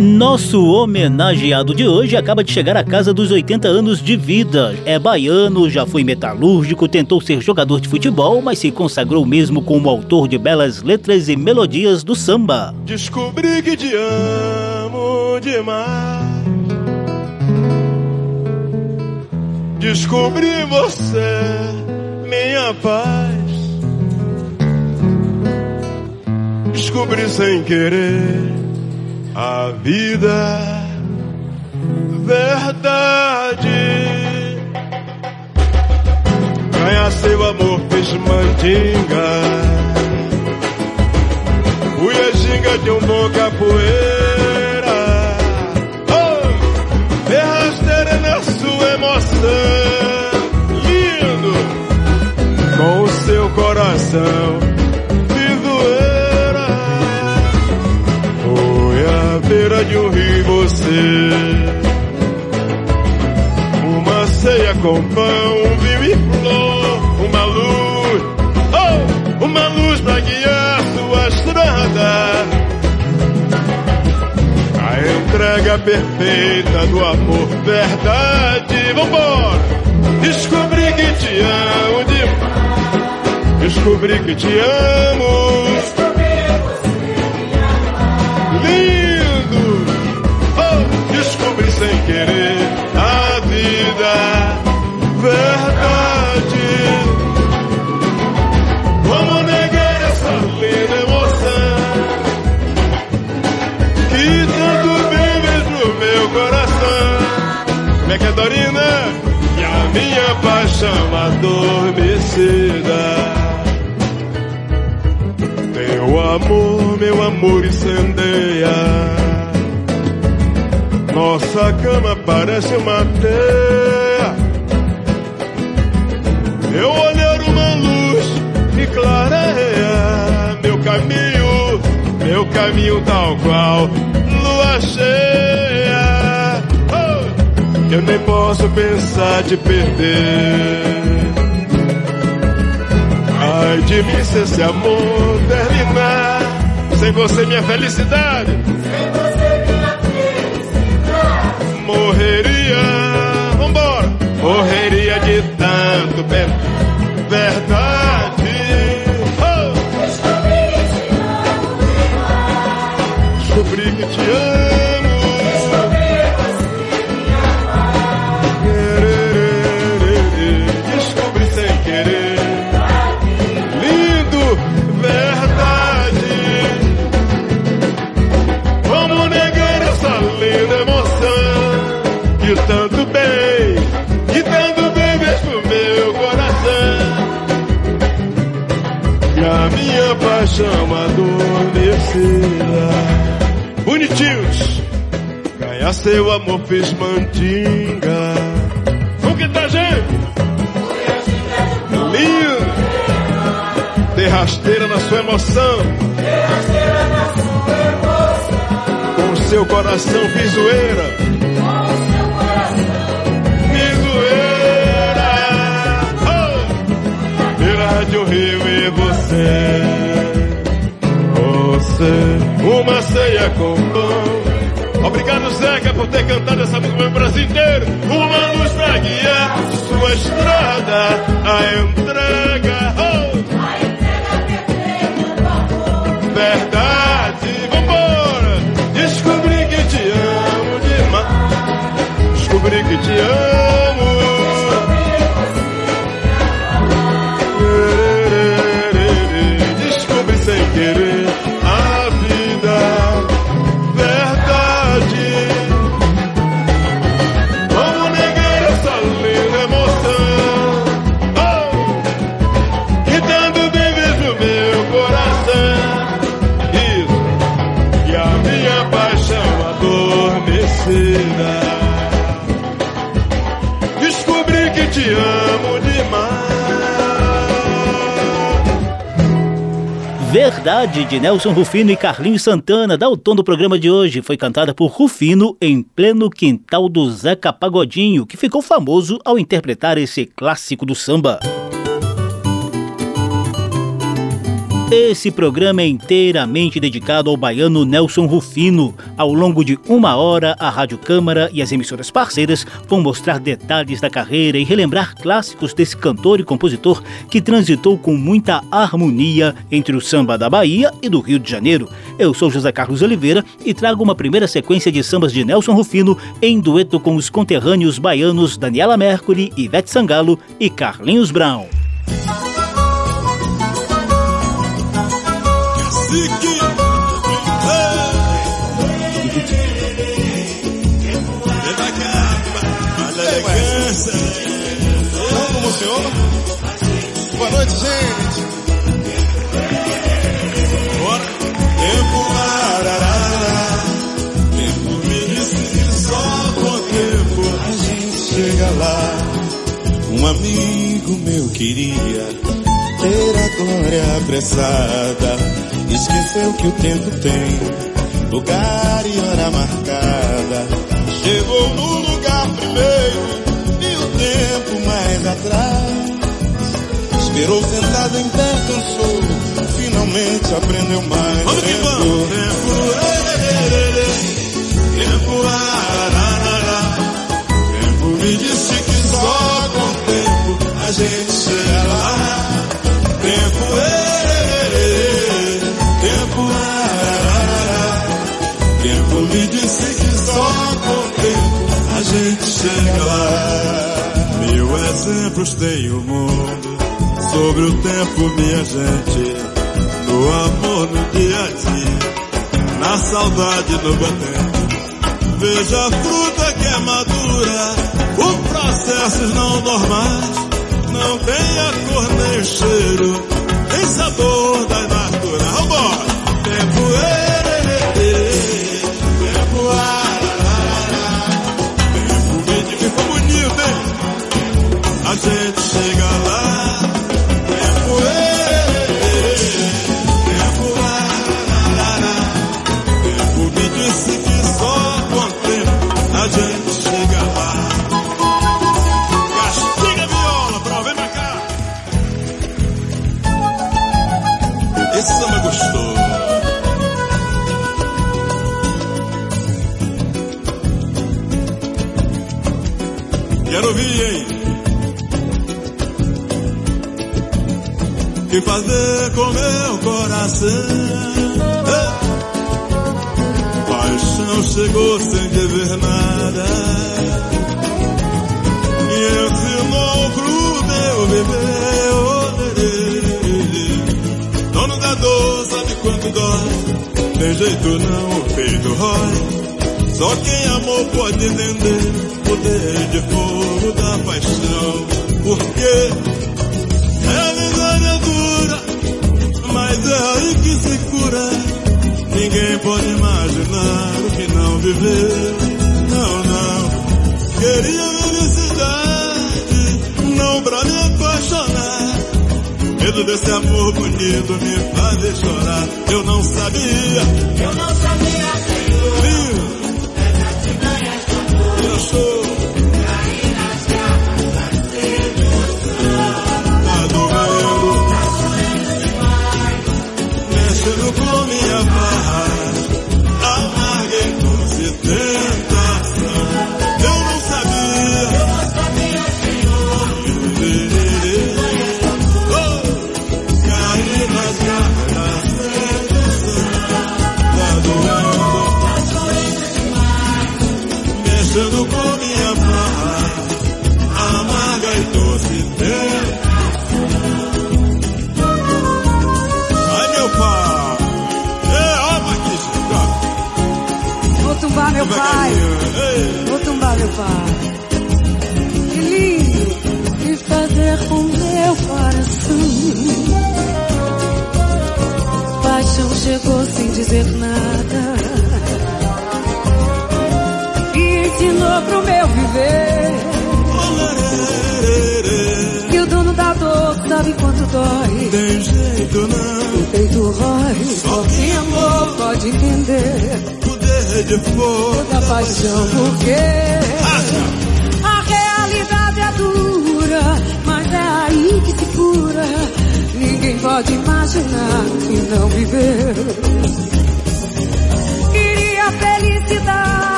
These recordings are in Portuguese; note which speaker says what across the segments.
Speaker 1: Nosso homenageado de hoje acaba de chegar à casa dos 80 anos de vida. É baiano, já foi metalúrgico, tentou ser jogador de futebol, mas se consagrou mesmo como autor de belas letras e melodias do samba.
Speaker 2: Descobri que te amo demais. Descobri você, minha paz. Descobri sem querer a vida, verdade. Ganhar seu amor fez mandinga. Fui ginga de um bom capoeira. Oh, rasteira na sua emoção. Lindo, com o seu coração beira de um rio você. Uma ceia com pão, vinho e flor Uma luz, oh, uma luz pra guiar sua estrada. A entrega perfeita do amor, verdade Vambora! Descobri que te amo de... Descobri que te amo parece uma teia. Eu olhar uma luz que clareia meu caminho, meu caminho tal qual lua cheia. Oh, eu nem posso pensar de perder. Ai de mim se esse amor terminar, sem você minha felicidade de tanto ver, paixão adormecida. Bonitinhos, ganhar seu amor fez mandinga. O que tá, gente? Lindo, ter rasteira na sua emoção. Com seu coração fiz zoeira. de um rio e você, você, uma ceia com pão. Obrigado, Zeca, por ter cantado essa música no Brasil inteiro. Uma luz pra guiar sua estrada, a entrega, oh.
Speaker 3: A entrega perfeita do amor.
Speaker 2: Verdade, vambora. Descobri que te amo demais. Descobri que te amo. Verdade,
Speaker 1: de Nelson Rufino e Carlinhos Santana, da o tom do programa de hoje, foi cantada por Rufino em pleno quintal do Zeca Pagodinho, que ficou famoso ao interpretar esse clássico do samba. Esse programa é inteiramente dedicado ao baiano Nelson Rufino. Ao longo de uma hora, a Rádio Câmara e as emissoras parceiras vão mostrar detalhes da carreira e relembrar clássicos desse cantor e compositor que transitou com muita harmonia entre o samba da Bahia e do Rio de Janeiro. Eu sou José Carlos Oliveira e trago uma primeira sequência de sambas de Nelson Rufino em dueto com os conterrâneos baianos Daniela Mercury, Ivete Sangalo e Carlinhos Brown.
Speaker 4: A elegância. Como o senhor. Boa noite, gente. Bora. Tempo ararara. Tempo me disse que só com o tempo a gente chega lá. Um amigo meu queria ter a glória apressada. Esqueceu que o tempo tem lugar e hora marcada. Chegou no lugar primeiro e o tempo mais atrás. Esperou sentado em pé, cansou. Finalmente aprendeu mais. Vamos tempo, que vamos. Tempo, tempo, ararara. Tempo me disse que só com o tempo a gente chega me disse que só com o tempo a gente chega lá. Mil exemplos tem o mundo sobre o tempo, minha gente. No amor, no dia a dia, na saudade, no bom tempo. Veja a fruta que é madura, por processos não normais. Não tem a cor nem o cheiro,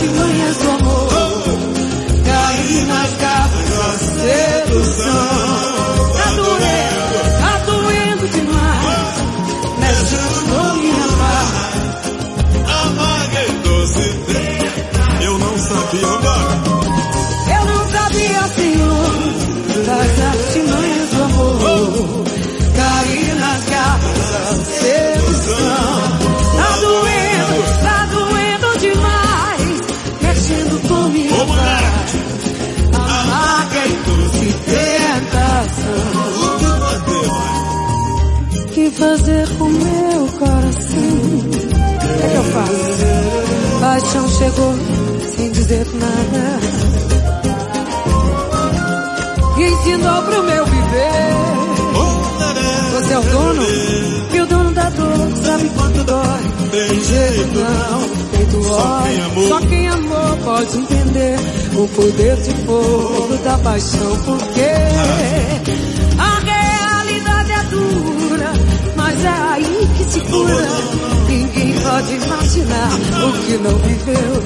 Speaker 5: das Paixão chegou sem dizer nada. E ensinou pro meu viver. Você é o dono? E o dono da dor sabe quanto dói. Tem jeito não, ódio.
Speaker 4: amou.
Speaker 5: Só quem amou pode entender o poder de fogo da paixão. Porque a realidade é dura, mas é aí que se cura. Pode imaginar o que não viveu.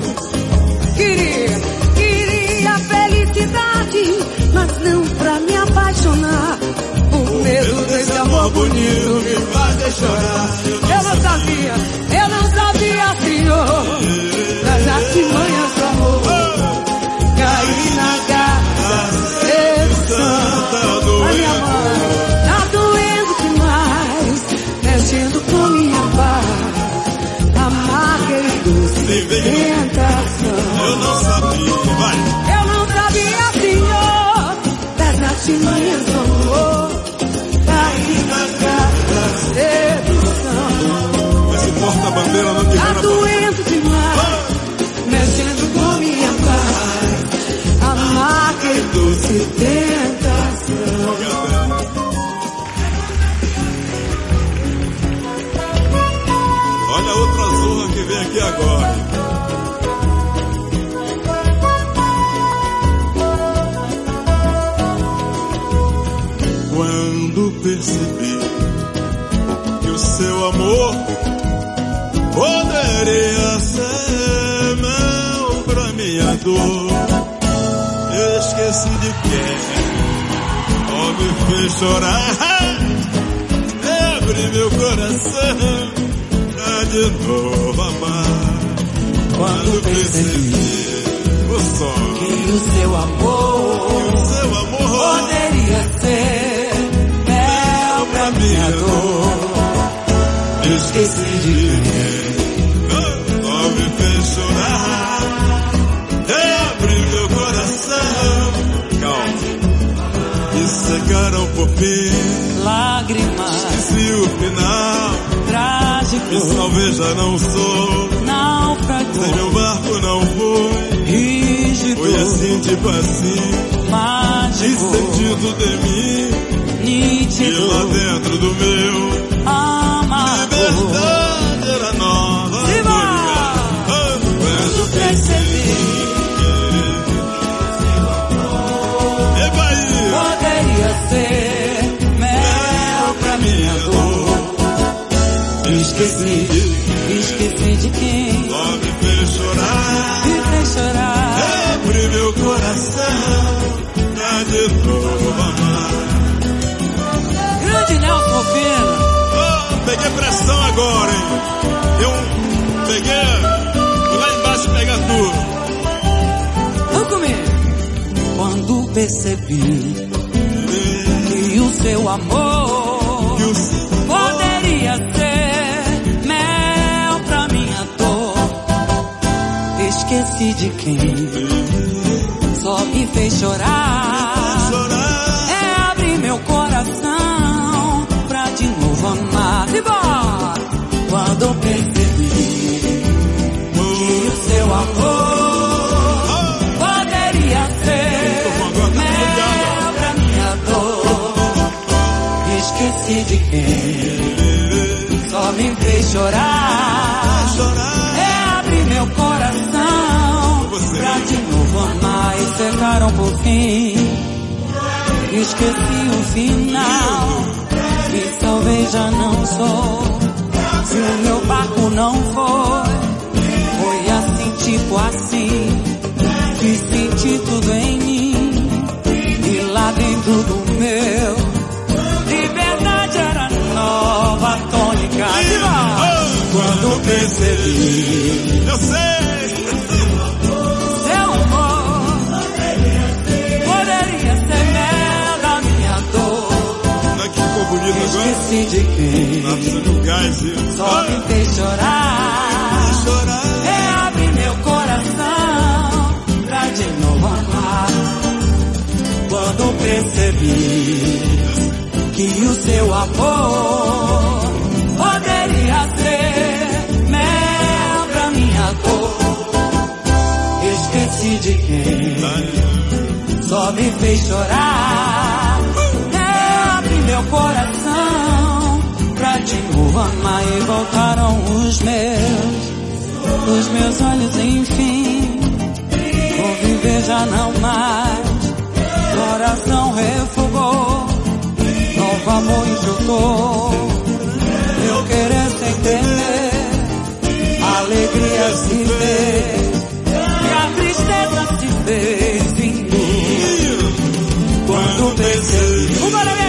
Speaker 5: Queria, queria felicidade, mas não pra me apaixonar. Por medo desse amor bonito me fazer chorar. Eu não sabia, eu não sabia, Senhor, das artimanhas do amor. Tentação.
Speaker 4: Eu não sabia, vai
Speaker 5: Eu não sabia, Senhor, das artimanhas do amor. Da sedução.
Speaker 4: Esse porta-bandeira não
Speaker 5: Tá
Speaker 4: queria
Speaker 5: doendo demais, mexendo com minha paz. Amarga e doce tentação.
Speaker 4: Olha a outra zorra que vem aqui agora. Percebi que o seu amor poderia ser meu pra minha dor, esqueci de quem ó me fez chorar. Abre meu coração pra de novo amar. Quando percebi o
Speaker 5: E amor
Speaker 4: o seu amor esqueci de quem ó me fez chorar. Abre meu coração, calma, e secaram por fim.
Speaker 5: Lágrimas,
Speaker 4: Esqueci o final,
Speaker 5: trágico,
Speaker 4: e talvez já não sou. Sem
Speaker 5: naufragou,
Speaker 4: meu barco não foi,
Speaker 5: rígido,
Speaker 4: foi assim tipo assim. E
Speaker 5: mágico,
Speaker 4: sentido de mim, e
Speaker 5: nítido,
Speaker 4: lá dentro do meu,
Speaker 5: amargo.
Speaker 4: Liberdade era nova. Ah, Quando
Speaker 5: Percebi,
Speaker 4: E Bahia,
Speaker 5: poderia ser mel pra minha dor.
Speaker 4: esqueci,
Speaker 5: Esqueci
Speaker 4: Eu peguei, lá embaixo pegar tudo.
Speaker 5: Vou comer. Quando percebi que o seu amor poderia ser mel pra minha dor,
Speaker 6: esqueci de quem só me fez chorar. É abrir meu coração pra de novo amar. e bora. Quando percebi que o seu amor poderia ser mel pra minha dor. Esqueci de quem só me fez chorar. É abrir meu coração pra de novo amar e secaram por fim. Esqueci o final e talvez já não sou. Se o meu barco não foi, foi assim, tipo assim, que senti tudo em mim. E lá dentro do meu, liberdade era nova tônica. Viva! Quando percebi
Speaker 4: Eu sei.
Speaker 6: seu amor, poderia ser mel da minha dor.
Speaker 4: Não que ficou bonito agora?
Speaker 6: Esqueci de quem só me fez chorar.
Speaker 4: chorar.
Speaker 6: É meu coração pra de novo amar. Quando percebi que o seu amor poderia ser mel pra minha dor. Esqueci de quem só me fez chorar. É abrir meu coração amar e voltaram os meus os meus olhos enfim. Conviver já não mais. Coração refugou novo amor enxugou eu querer sem temer alegria se fez. E a tristeza se fez vindo quando percebi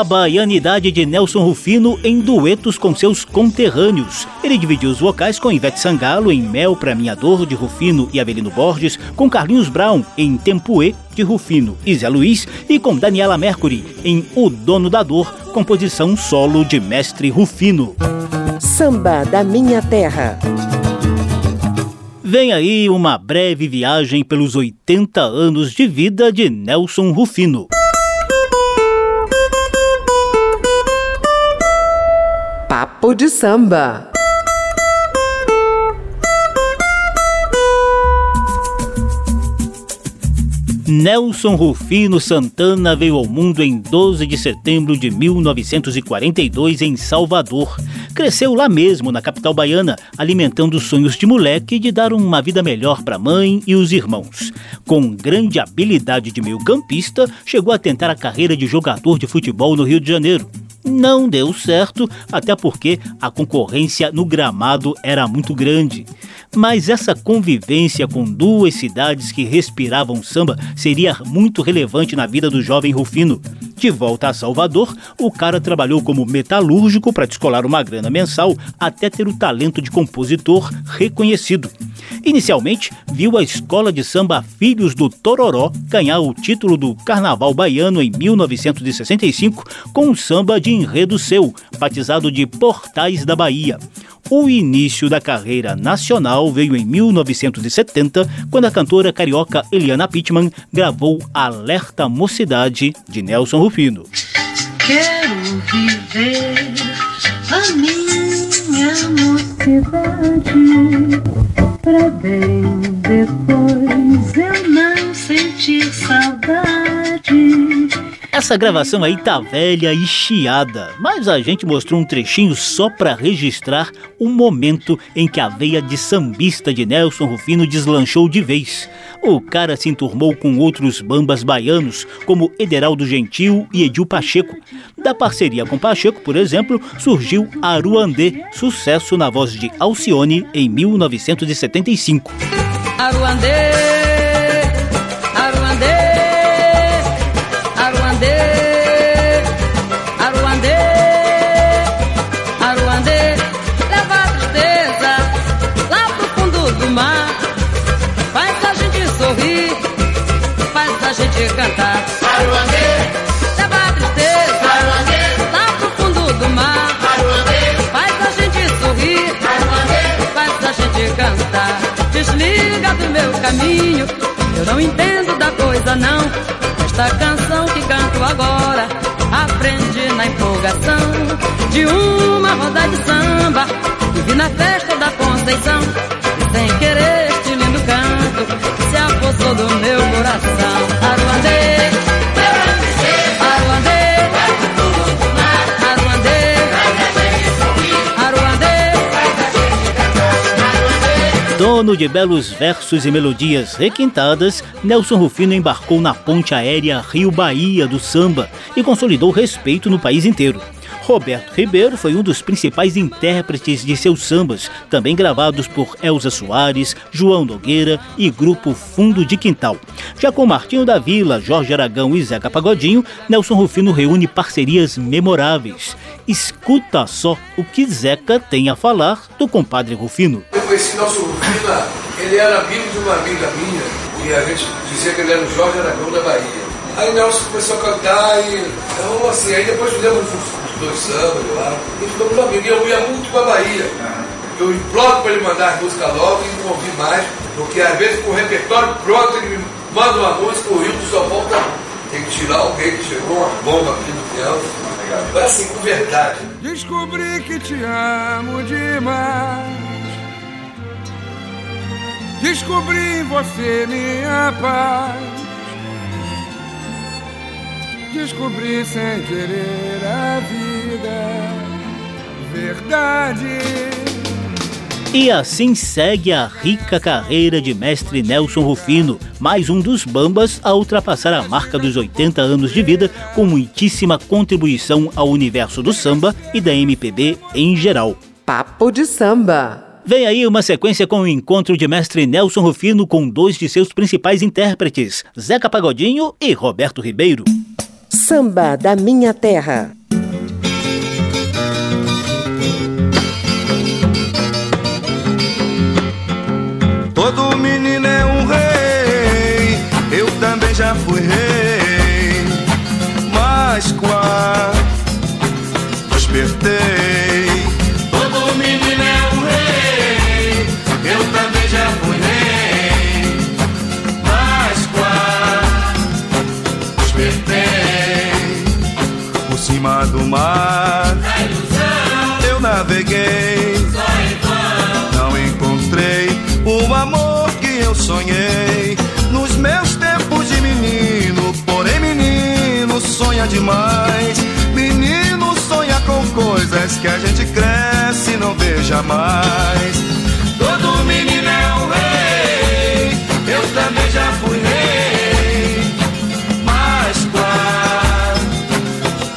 Speaker 1: A baianidade de Nelson Rufino em duetos com seus conterrâneos. Ele dividiu os vocais com Ivete Sangalo em Mel pra Minha Dor, de Rufino e Avelino Borges, com Carlinhos Brown em Tempuê, de Rufino e Zé Luiz, e com Daniela Mercury em O Dono da Dor, composição solo de Mestre Rufino.
Speaker 7: Samba da Minha Terra.
Speaker 1: Vem aí uma breve viagem pelos 80 anos de vida de Nelson Rufino.
Speaker 7: Papo de samba.
Speaker 1: Nelson Rufino Santana veio ao mundo em 12 de setembro de 1942 em Salvador. Cresceu lá mesmo, na capital baiana, alimentando os sonhos de moleque de dar uma vida melhor para a mãe e os irmãos. Com grande habilidade de meio-campista, chegou a tentar a carreira de jogador de futebol no Rio de Janeiro. Não deu certo, até porque a concorrência no gramado era muito grande. Mas essa convivência com duas cidades que respiravam samba seria muito relevante na vida do jovem Rufino. De volta a Salvador, o cara trabalhou como metalúrgico para descolar uma grana mensal até ter o talento de compositor reconhecido. Inicialmente, viu a escola de samba Filhos do Tororó ganhar o título do Carnaval Baiano em 1965 com um samba de enredo seu, batizado de Portais da Bahia. O início da carreira nacional veio em 1970, quando a cantora carioca Eliana Pittman gravou Alerta Mocidade de Nelson Rufino.
Speaker 8: Quero viver a minha mocidade pra bem depois eu não sentir saudade.
Speaker 1: Essa gravação aí tá velha e chiada, mas a gente mostrou um trechinho só para registrar o momento em que a veia de sambista de Nelson Rufino deslanchou de vez. O cara se enturmou com outros bambas baianos, como Ederaldo Gentil e Edil Pacheco. Da parceria com Pacheco, por exemplo, surgiu Aruandê, sucesso na voz de Alcione em 1975.
Speaker 6: Aruandê, Aruandê, te cantar. Desliga do meu caminho, eu não entendo da coisa não. Esta canção que canto agora, aprendi na empolgação de uma roda de samba que vi na festa da Conceição. E sem querer este lindo canto se apossou do meu coração. Aruandê,
Speaker 1: Dono de belos versos e melodias requintadas, Nelson Rufino embarcou na ponte aérea Rio-Bahia do samba e consolidou respeito no país inteiro. Roberto Ribeiro foi um dos principais intérpretes de seus sambas, também gravados por Elza Soares, João Nogueira e Grupo Fundo de Quintal. Já com Martinho da Vila, Jorge Aragão e Zeca Pagodinho, Nelson Rufino reúne parcerias memoráveis. Escuta só o que Zeca tem a falar do compadre Rufino.
Speaker 9: Eu conheci Nelson Rufino, ele era amigo de uma amiga minha, e a gente dizia que ele era o Jorge Aragão da Bahia. Aí Nelson começou a cantar e então assim, aí depois fizemos os dois sambas lá, e ficamos amigos. E eu ia muito pra Bahia. Eu imploro para ele mandar as músicas logo e não ouvir mais, porque às vezes com o repertório pronto ele me manda uma música, o Rio só volta, tem que tirar alguém que chegou uma bomba aqui no piano. Foi assim, com verdade.
Speaker 10: Descobri que te amo demais. Descobri em você minha paz. Descobri sem querer a vida, verdade.
Speaker 1: E assim segue a rica carreira de mestre Nelson Rufino, mais um dos bambas a ultrapassar a marca dos 80 anos de vida, com muitíssima contribuição ao universo do samba e da MPB em geral.
Speaker 7: Papo de samba.
Speaker 1: Vem aí uma sequência com o encontro de mestre Nelson Rufino com dois de seus principais intérpretes, Zeca Pagodinho e Roberto Ribeiro.
Speaker 7: Samba da Minha Terra.
Speaker 11: Que a gente cresce e não vê jamais. Todo menino é um rei, eu também já fui rei. Mas quase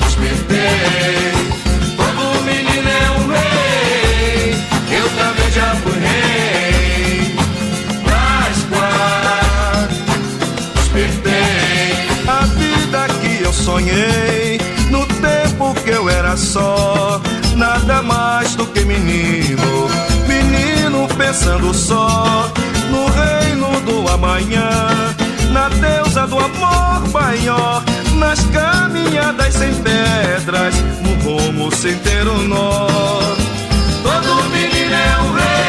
Speaker 11: despertei. Todo menino é um rei, eu também já fui rei. Mas quase despertei. A vida que eu sonhei no tempo que eu era só, nada mais do que menino. Menino pensando só no reino do amanhã, na deusa do amor maior, nas caminhadas sem pedras, no rumo sem ter um nó. Todo menino é um rei,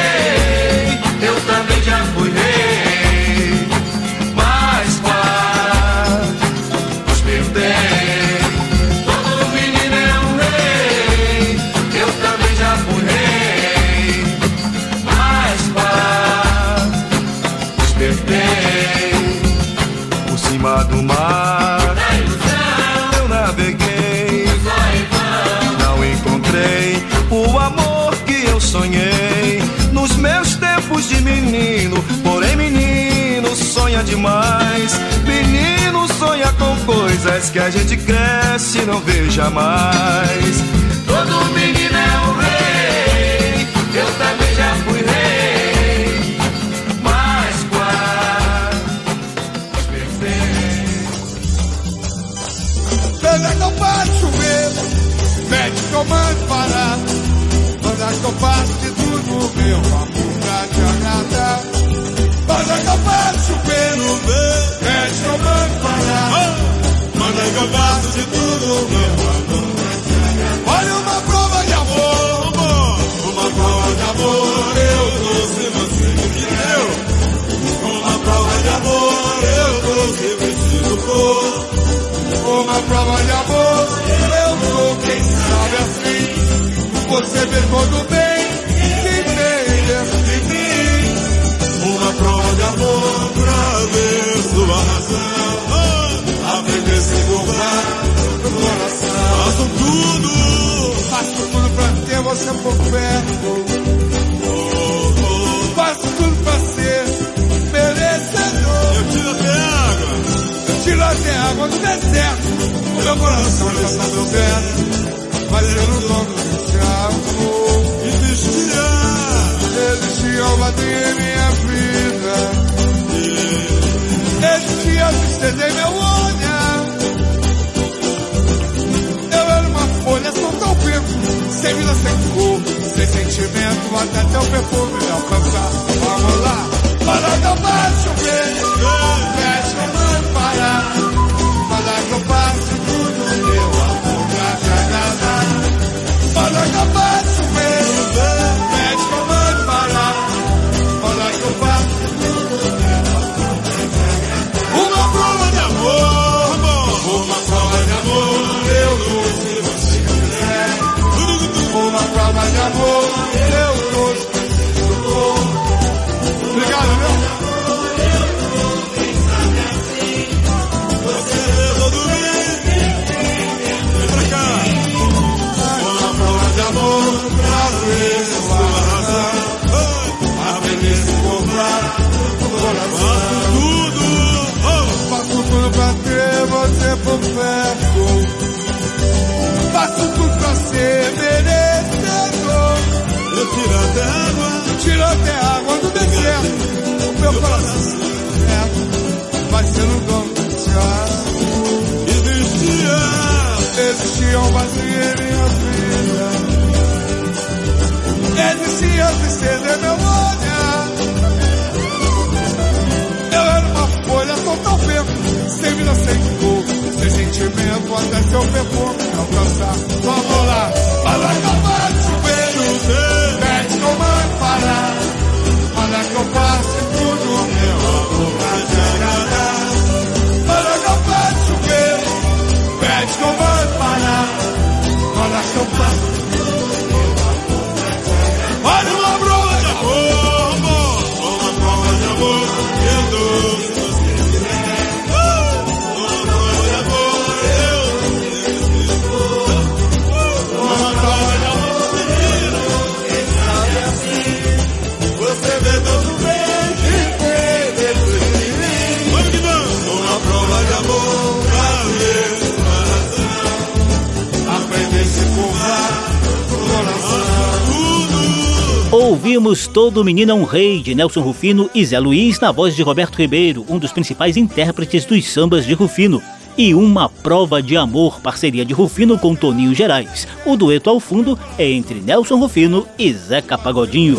Speaker 11: demais. Menino sonha com coisas que a gente cresce e não vê jamais. Todo menino é um rei, eu também já fui rei. Mas quase
Speaker 10: que eu paro de chover, mete que eu mando parar. Manda que eu faço de tudo, meu amor, pra te agradar. Manda que eu paro ver. Pede pro banco parar. Manda que eu gasto de tudo, meu amor. Olha uma prova de amor. Uma prova de amor,
Speaker 4: eu
Speaker 10: trouxe você que
Speaker 4: me
Speaker 10: deu. Uma prova de amor, eu trouxe vestido cor. Uma prova de amor, sem vida, sem sem sentimento, até teu perfume me alcançar. Vamos lá, para que eu passe o beijo, você por perto. Faço pra ser merecedor.
Speaker 4: Eu tiro até água.
Speaker 10: Tiro até água do deserto. O meu coração é, vai ser o dono desse amor.
Speaker 4: Existia.
Speaker 10: Existia um vazio em minha vida. Existia tristeza em meu olhar. Sentimento, até seu perfume me alcançar. Vamos lá, para acabar
Speaker 1: Ouvimos Todo Menino é um Rei, de Nelson Rufino e Zé Luiz, na voz de Roberto Ribeiro, um dos principais intérpretes dos sambas de Rufino. E Uma Prova de Amor, parceria de Rufino com Toninho Gerais. O dueto ao fundo é entre Nelson Rufino e Zeca Pagodinho.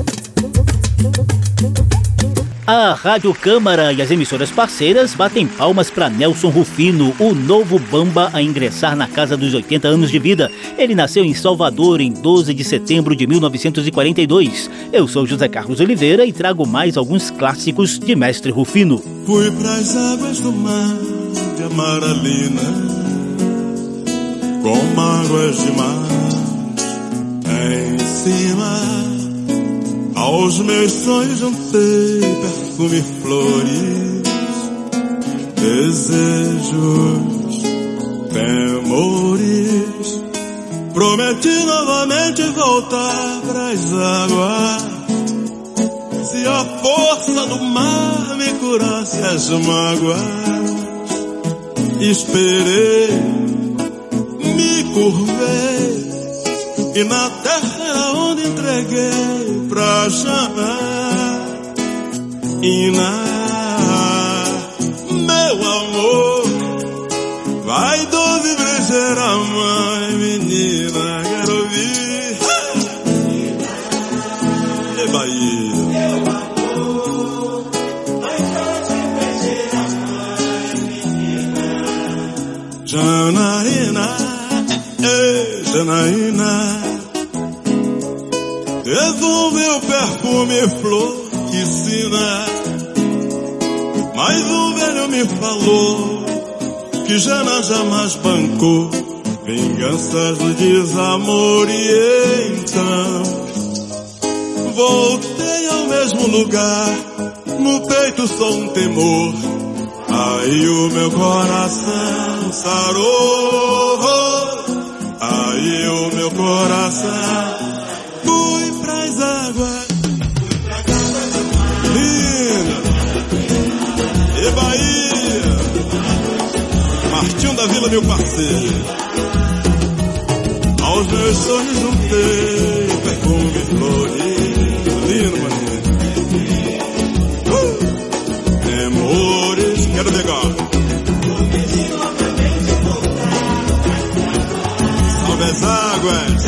Speaker 1: A Rádio Câmara e as emissoras parceiras batem palmas para Nelson Rufino, o novo Bamba a ingressar na casa dos 80 anos de vida. Ele nasceu em Salvador em 12 de setembro de 1942. Eu sou José Carlos Oliveira e trago mais alguns clássicos de Mestre Rufino.
Speaker 4: Fui pras águas do mar de Amaralina Com mágoas demais em cima Aos meus sonhos juntei perfume flores Desejos, temores. Prometi novamente voltar pras águas. Se a força do mar me curasse as mágoas, esperei, me curvei, e na terra onde entreguei pra chamar, Iná, meu amor, vai doze brejeira, mãe, menina, quero ouvir. E Bahia. Janaína,
Speaker 2: Janaína, perfume flor que sina. Mas o velho me falou que Jana jamais bancou vinganças do desamor e então voltei ao mesmo lugar, no peito só um temor. Aí o meu coração sarou, aí o meu coração Meu parceiro. Aos meus sonhos juntei perfume e flores, lindo, maninho. Uh! Amores, quero pegar. Salve as águas.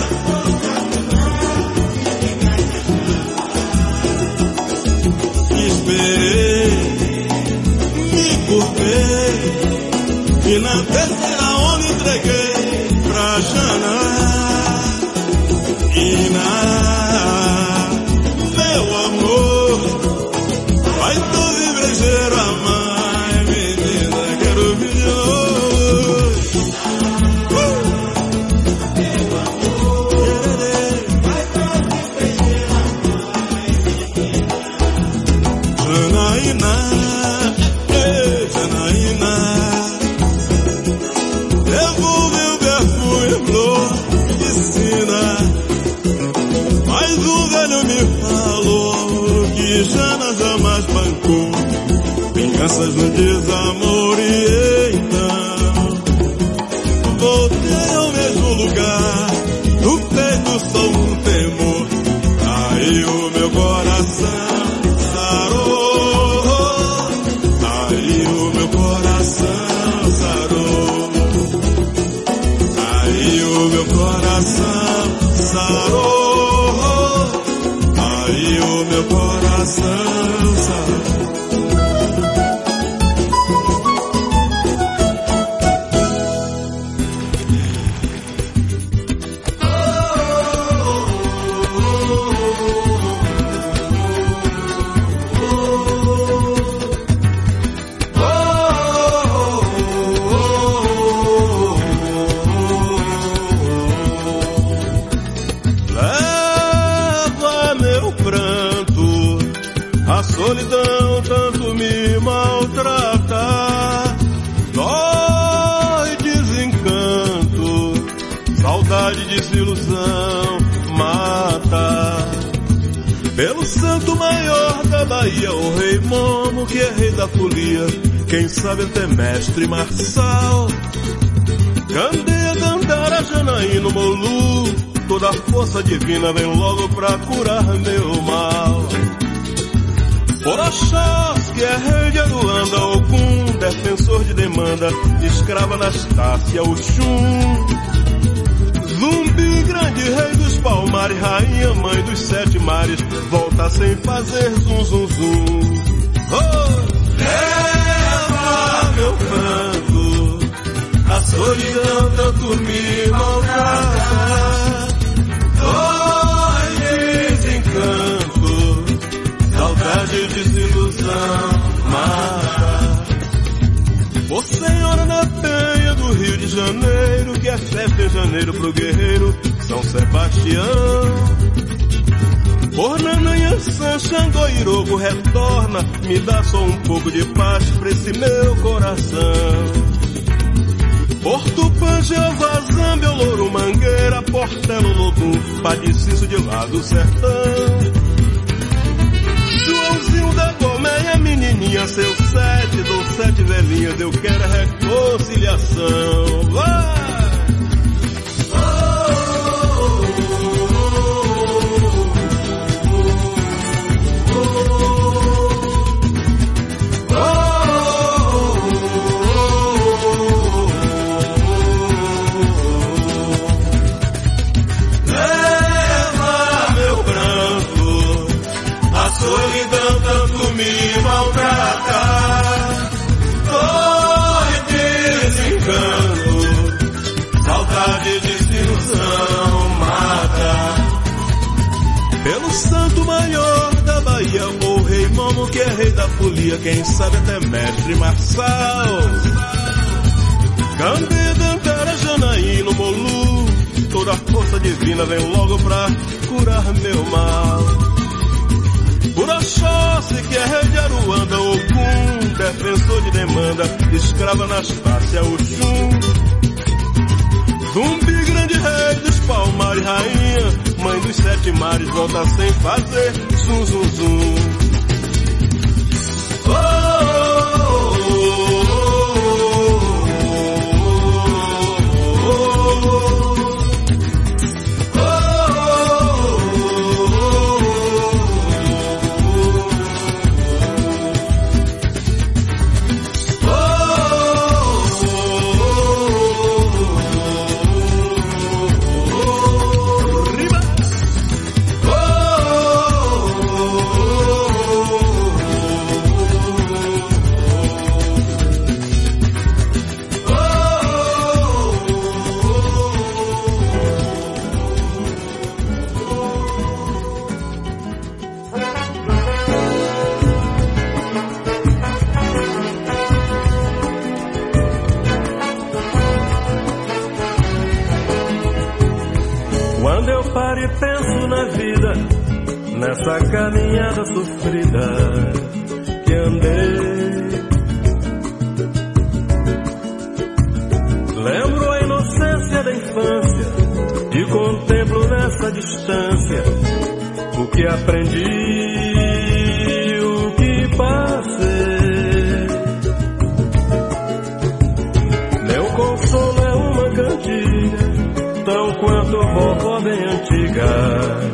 Speaker 2: Esperei, me curvei e na terceira vinganças no escrava Anastácia, Oxum. Zumbi, grande rei dos palmares, rainha, mãe dos sete mares, volta sem fazer zum zum zum. Oh, leva meu canto, a solidão tanto me maltrata. Janeiro pro guerreiro São Sebastião. San Xangô, Irogo, retorna, me dá só um pouco de paz pra esse meu coração. Porto Panjava, Zambia, Louro, Mangueira, Portelo, Lodum, Padiciço de lá do sertão. Joãozinho da Colmeia, menininha, seu sete, dou sete velhinhas, eu quero a reconciliação. Vai! Rei da folia, quem sabe até mestre Marçal. Candê, Dantara, Janaíno, Molu, toda a força divina vem logo pra curar meu mal. Por Oxóssi, que é rei de Aruanda, Ogum, defensor de demanda, escrava Anastácia, Oxum. Zumbi, grande rei dos palmares, rainha, mãe dos sete mares, volta sem fazer zum, zum, zum. Oh, nessa caminhada sofrida que andei. Lembro a inocência da infância e contemplo nessa distância o que aprendi, o que passei. Meu consolo é uma cantiga tão quanto vovó bem antiga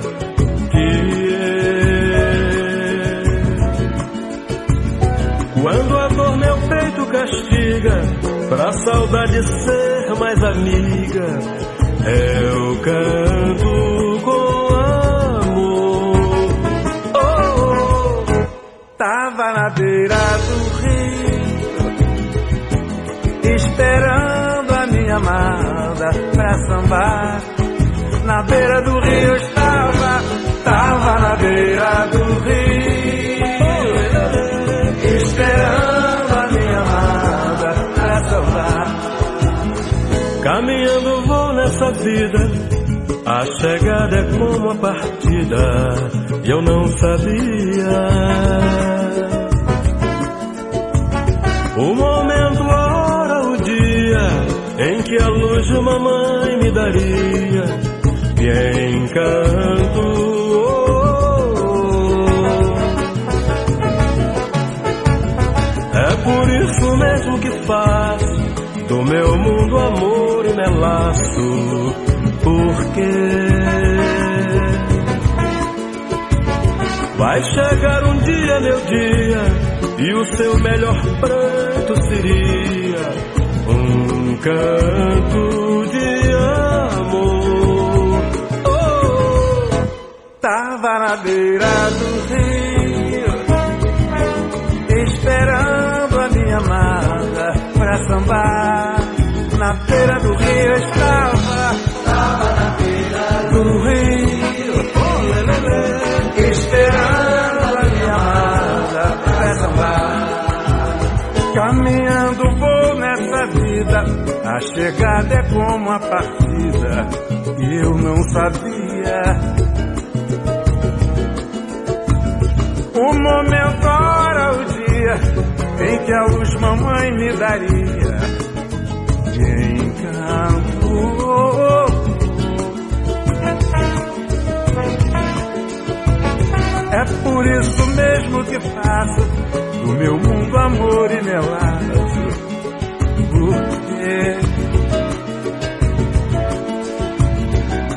Speaker 2: pra saudade ser mais amiga, eu canto com amor. Oh, oh, tava na beira do rio, esperando a minha amada pra sambar. Na beira do rio estava, tava na beira do rio, vida, a chegada é como a partida, e eu não sabia. O momento, a hora, o dia em que a luz de mamãe me daria e encanto. É por isso mesmo que faço do meu mundo amor e melaço, porque vai chegar um dia, meu dia, e o seu melhor pranto seria um canto de amor. Oh, tava na beira do rio, esperando a minha amada pra sambar. Na beira do rio estava, tava na beira do rio, oh, lê, lê, lê, esperando a minha amada pra sambar. Caminhando vou nessa vida, a chegada é como a partida, eu não sabia. O momento, a hora, o dia em que a luz mamãe me daria melaço. Porque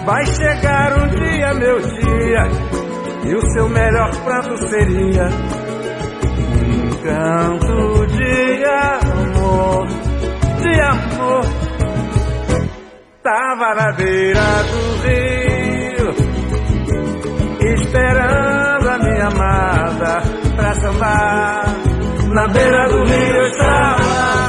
Speaker 2: vai chegar um dia, meu dia, e o seu melhor prato seria um canto de amor, de amor. Tava na beira do rio, esperando a minha amada pra sambar. Na beira do rio eu estava,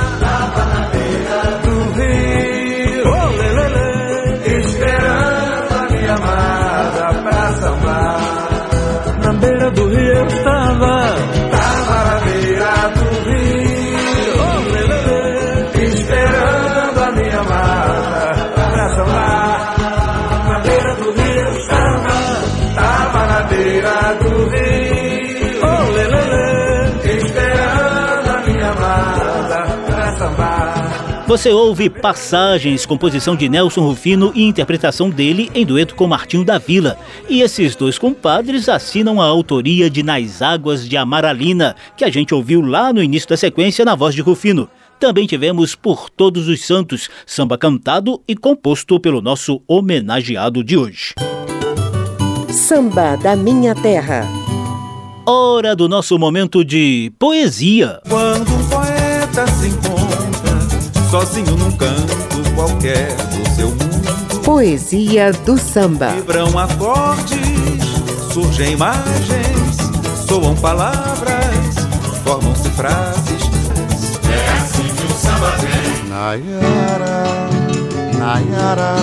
Speaker 1: Você ouve Passagens, composição de Nelson Rufino e interpretação dele em dueto com Martinho da Vila. E esses dois compadres assinam a autoria de Nas Águas de Amaralina, que a gente ouviu lá no início da sequência na voz de Rufino. Também tivemos Por Todos os Santos, samba cantado e composto pelo nosso homenageado de hoje.
Speaker 7: Samba da Minha Terra.
Speaker 1: Hora do nosso momento de poesia.
Speaker 12: Quando um poeta se encontra sozinho num canto qualquer do seu mundo,
Speaker 7: Poesia do samba.
Speaker 12: vibram acordes, surgem imagens, soam palavras, formam-se frases.
Speaker 13: É assim que o samba vem.
Speaker 14: Nayara, Nayara,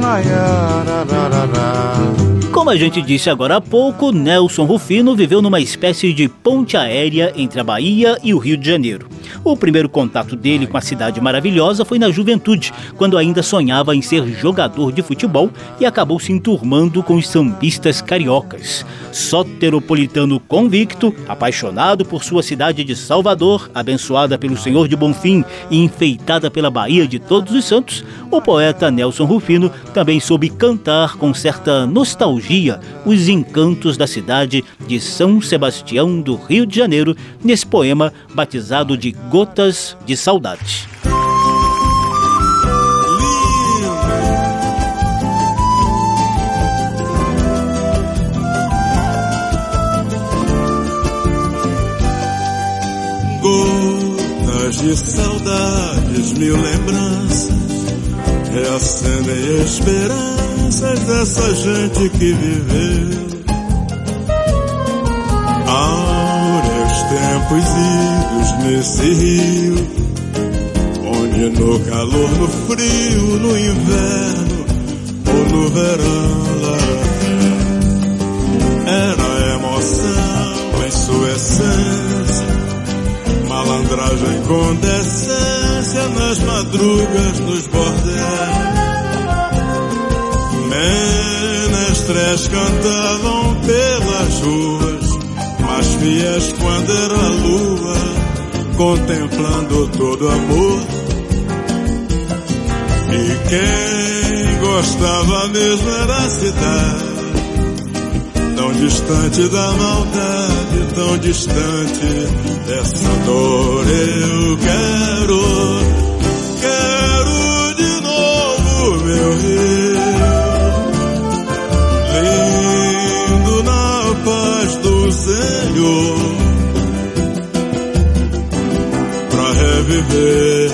Speaker 14: Nayara, rarara.
Speaker 1: Como a gente disse agora há pouco, Nelson Rufino viveu numa espécie de ponte aérea entre a Bahia e o Rio de Janeiro. O primeiro contato dele com a cidade maravilhosa foi na juventude, quando ainda sonhava em ser jogador de futebol e acabou se enturmando com os sambistas cariocas. Soteropolitano convicto, apaixonado por sua cidade de Salvador, abençoada pelo Senhor de Bonfim e enfeitada pela Bahia de Todos os Santos, o poeta Nelson Rufino também soube cantar com certa nostalgia os encantos da cidade de São Sebastião do Rio de Janeiro, nesse poema batizado de Gotas de Saudade.
Speaker 4: Gotas de saudades, mil lembranças reacendem esperanças dessa gente que viveu. Áureos tempos idos nesse rio, onde no calor, no frio, no inverno ou no verão lá era emoção em sua essência malandragem com decência nas madrugas nos bordéis. Menestréis cantavam pelas ruas, mas fiéis quando era a lua, contemplando todo amor. E quem gostava mesmo era a cidade tão distante da maldade, tão distante dessa dor. Eu quero, pra reviver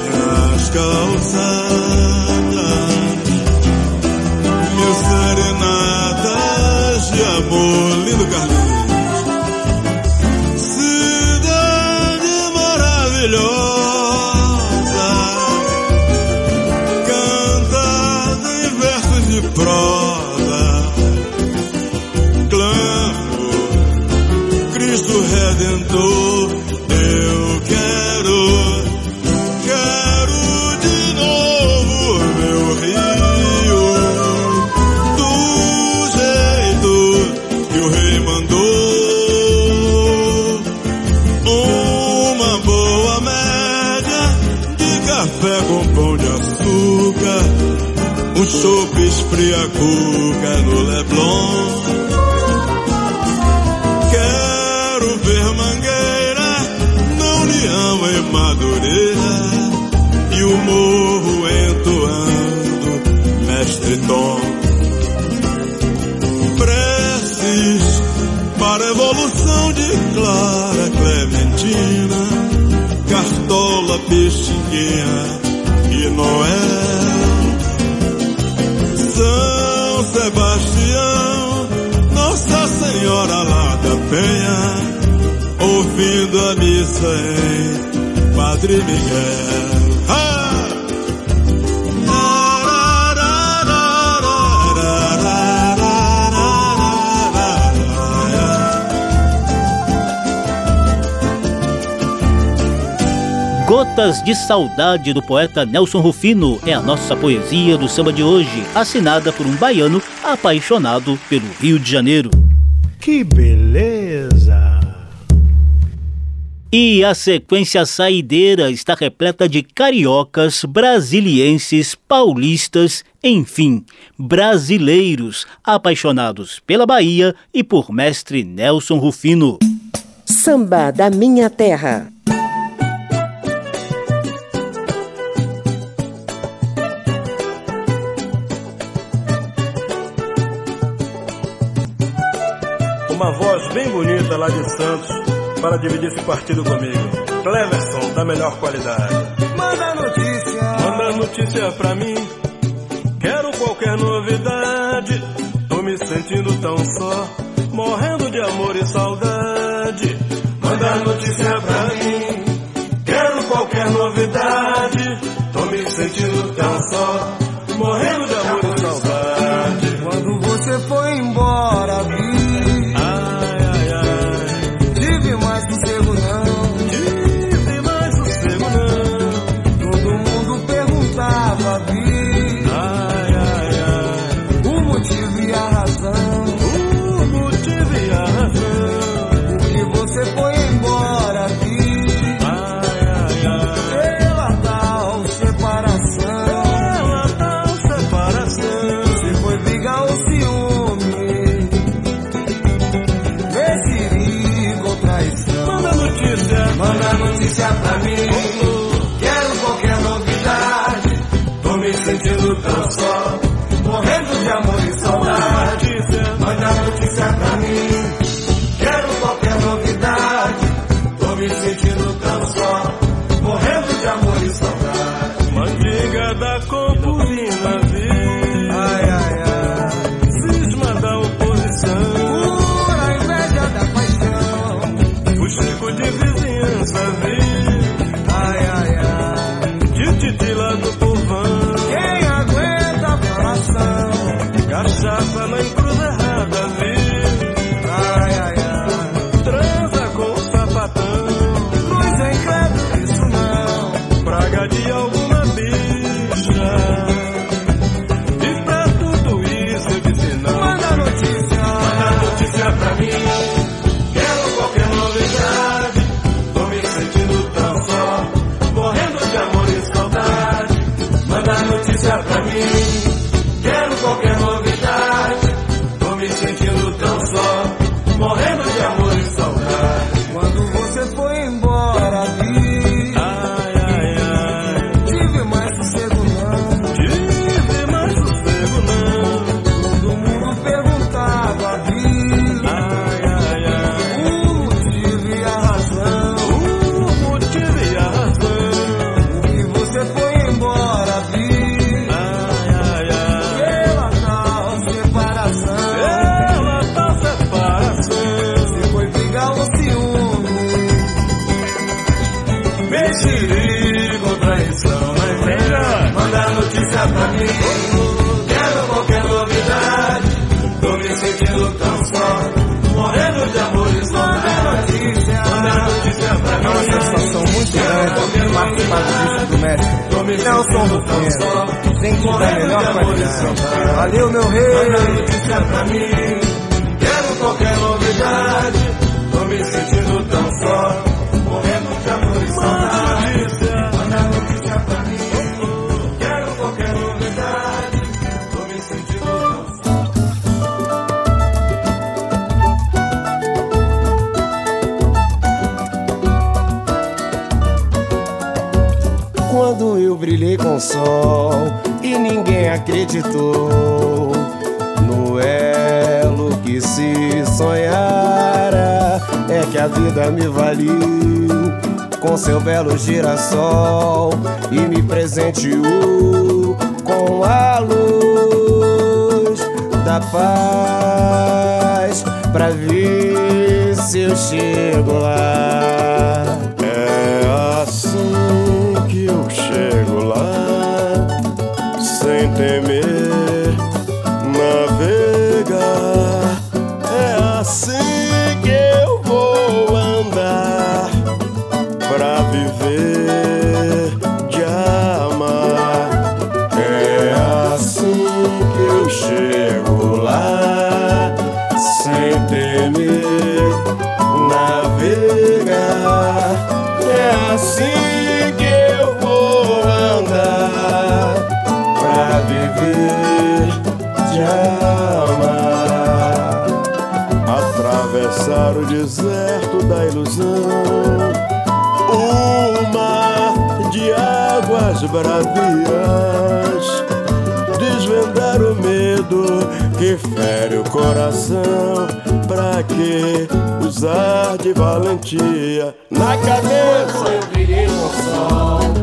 Speaker 4: as Cartola Pixinguinha e Noel. São Sebastião, Nossa Senhora lá da Penha, ouvindo a missa em Padre Miguel.
Speaker 1: Gotas de Saudade do poeta Nelson Rufino é a nossa poesia do samba de hoje, assinada por um baiano apaixonado pelo Rio de Janeiro.
Speaker 15: Que beleza!
Speaker 1: E a sequência saideira está repleta de cariocas, brasilienses, paulistas, enfim, brasileiros apaixonados pela Bahia e por mestre Nelson Rufino.
Speaker 7: Samba da minha terra.
Speaker 16: uma voz bem bonita lá de Santos para dividir esse partido comigo. Cleverson, da melhor qualidade.
Speaker 2: Manda notícia,
Speaker 16: manda notícia pra mim. Quero qualquer novidade. Tô me sentindo tão só, morrendo de amor e saudade. Manda notícia pra mim. Quero qualquer novidade. Tô me sentindo tão só
Speaker 2: é o som do tempo. Tem que dar melhor qualidade. Valeu, meu rei! Quero qualquer novidade.
Speaker 17: sol e ninguém acreditou no elo que se sonhara. É que a vida me valeu com seu belo girassol e me presenteou com a luz da paz pra ver se eu chego lá.
Speaker 18: Bravias, desvendar o medo que fere o coração. Pra que usar de valentia na cabeça?
Speaker 17: Eu com o sol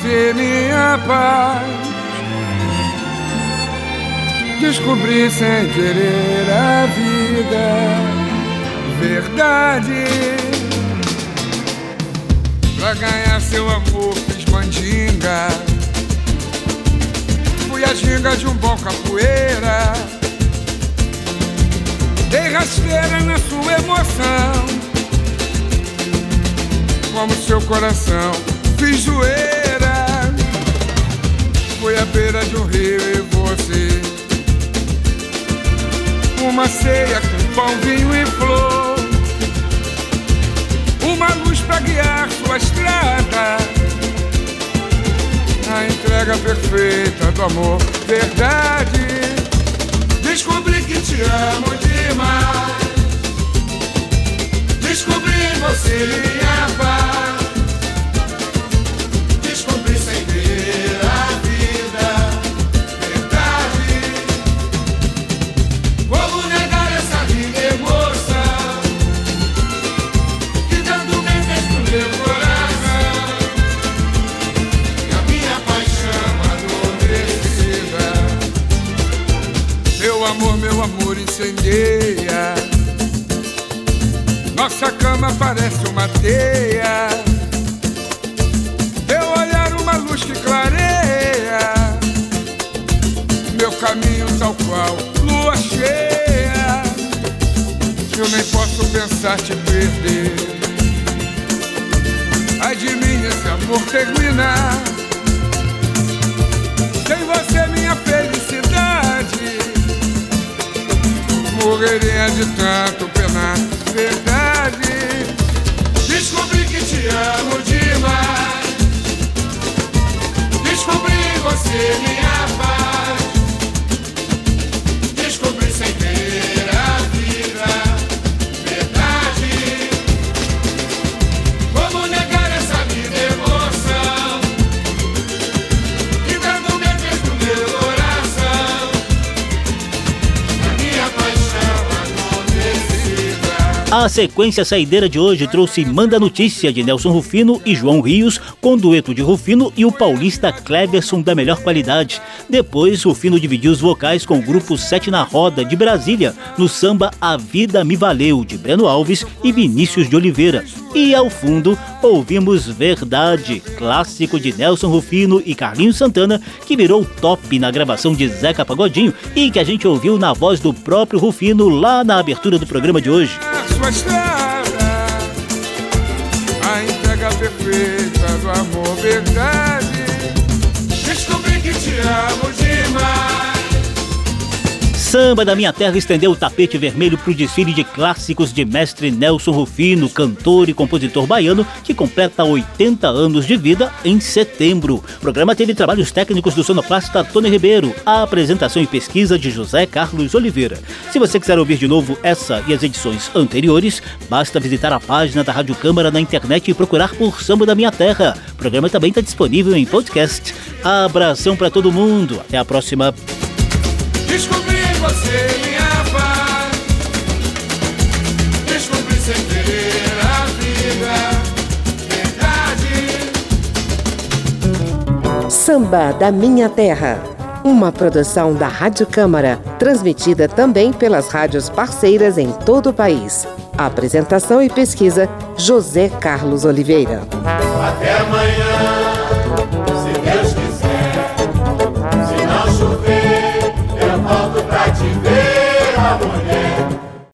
Speaker 10: você minha paz. Descobri sem querer a vida. Verdade. Pra ganhar seu amor fiz mandinga. Fui a ginga de um bom capoeira. Dei rasteira na sua emoção. Como seu coração, fiz zoeira. Uma ceia com pão, vinho e flor. Uma luz pra guiar sua estrada. A entrega perfeita do amor, verdade. Descobri que te amo demais. Descobri em você minha paz. Incendeia. Nossa cama parece uma teia. Teu olhar uma luz que clareia. Meu caminho tal qual lua cheia. Eu nem posso pensar te perder. Ai de mim esse amor terminar. Sem você minha felicidade Morreria de tanto penar. Verdade. Descobri que te amo demais. Descobri você minha paz A
Speaker 1: sequência saideira de hoje trouxe Manda Notícia de Nelson Rufino e João Rios, com dueto de Rufino e o paulista Cleverson da melhor qualidade. Depois, Rufino dividiu os vocais com o grupo Sete na Roda de Brasília, no samba A Vida Me Valeu, de Breno Alves e Vinícius de Oliveira. E ao fundo, ouvimos Verdade, clássico de Nelson Rufino e Carlinhos Santana, que virou top na gravação de Zeca Pagodinho e que a gente ouviu na voz do próprio Rufino lá na abertura do programa de hoje
Speaker 10: sua estrada, a entrega perfeita do amor verdade. Descobri que te amo.
Speaker 1: Samba da Minha Terra estendeu o tapete vermelho para o desfile de clássicos de mestre Nelson Rufino, cantor e compositor baiano, que completa 80 anos de vida em setembro. O programa teve trabalhos técnicos do sonoplasta Tony Ribeiro, a apresentação e pesquisa de José Carlos Oliveira. Se você quiser ouvir de novo essa e as edições anteriores, basta visitar a página da Rádio Câmara na internet e procurar por Samba da Minha Terra. O programa também está disponível em podcast. Abração para todo mundo. Até a próxima.
Speaker 10: Descobri você. Descobri sem querer a vida,
Speaker 7: verdade. Samba da Minha Terra. Uma produção da Rádio Câmara, transmitida também pelas rádios parceiras em todo o país. Apresentação e pesquisa: José Carlos Oliveira.
Speaker 10: Até amanhã.